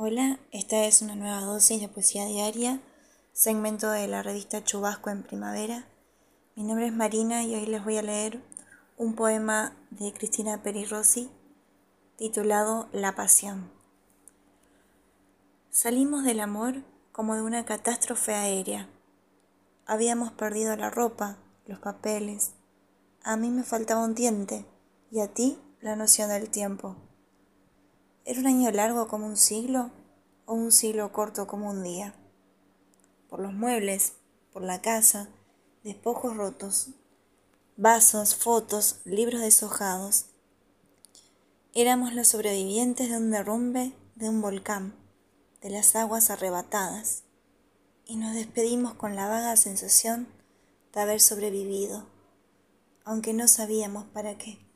Hola, esta es una nueva dosis de poesía diaria, segmento de la revista Chubasco en Primavera. Mi nombre es Marina y hoy les voy a leer un poema de Cristina Peri Rossi titulado La Pasión. Salimos del amor como de una catástrofe aérea. Habíamos perdido la ropa, los papeles. A mí me faltaba un diente y a ti la noción del tiempo. ¿Era un año largo como un siglo o un siglo corto como un día? Por los muebles, por la casa, despojos rotos, vasos, fotos, libros deshojados. Éramos los sobrevivientes de un derrumbe de un volcán, de las aguas arrebatadas, y nos despedimos con la vaga sensación de haber sobrevivido, aunque no sabíamos para qué.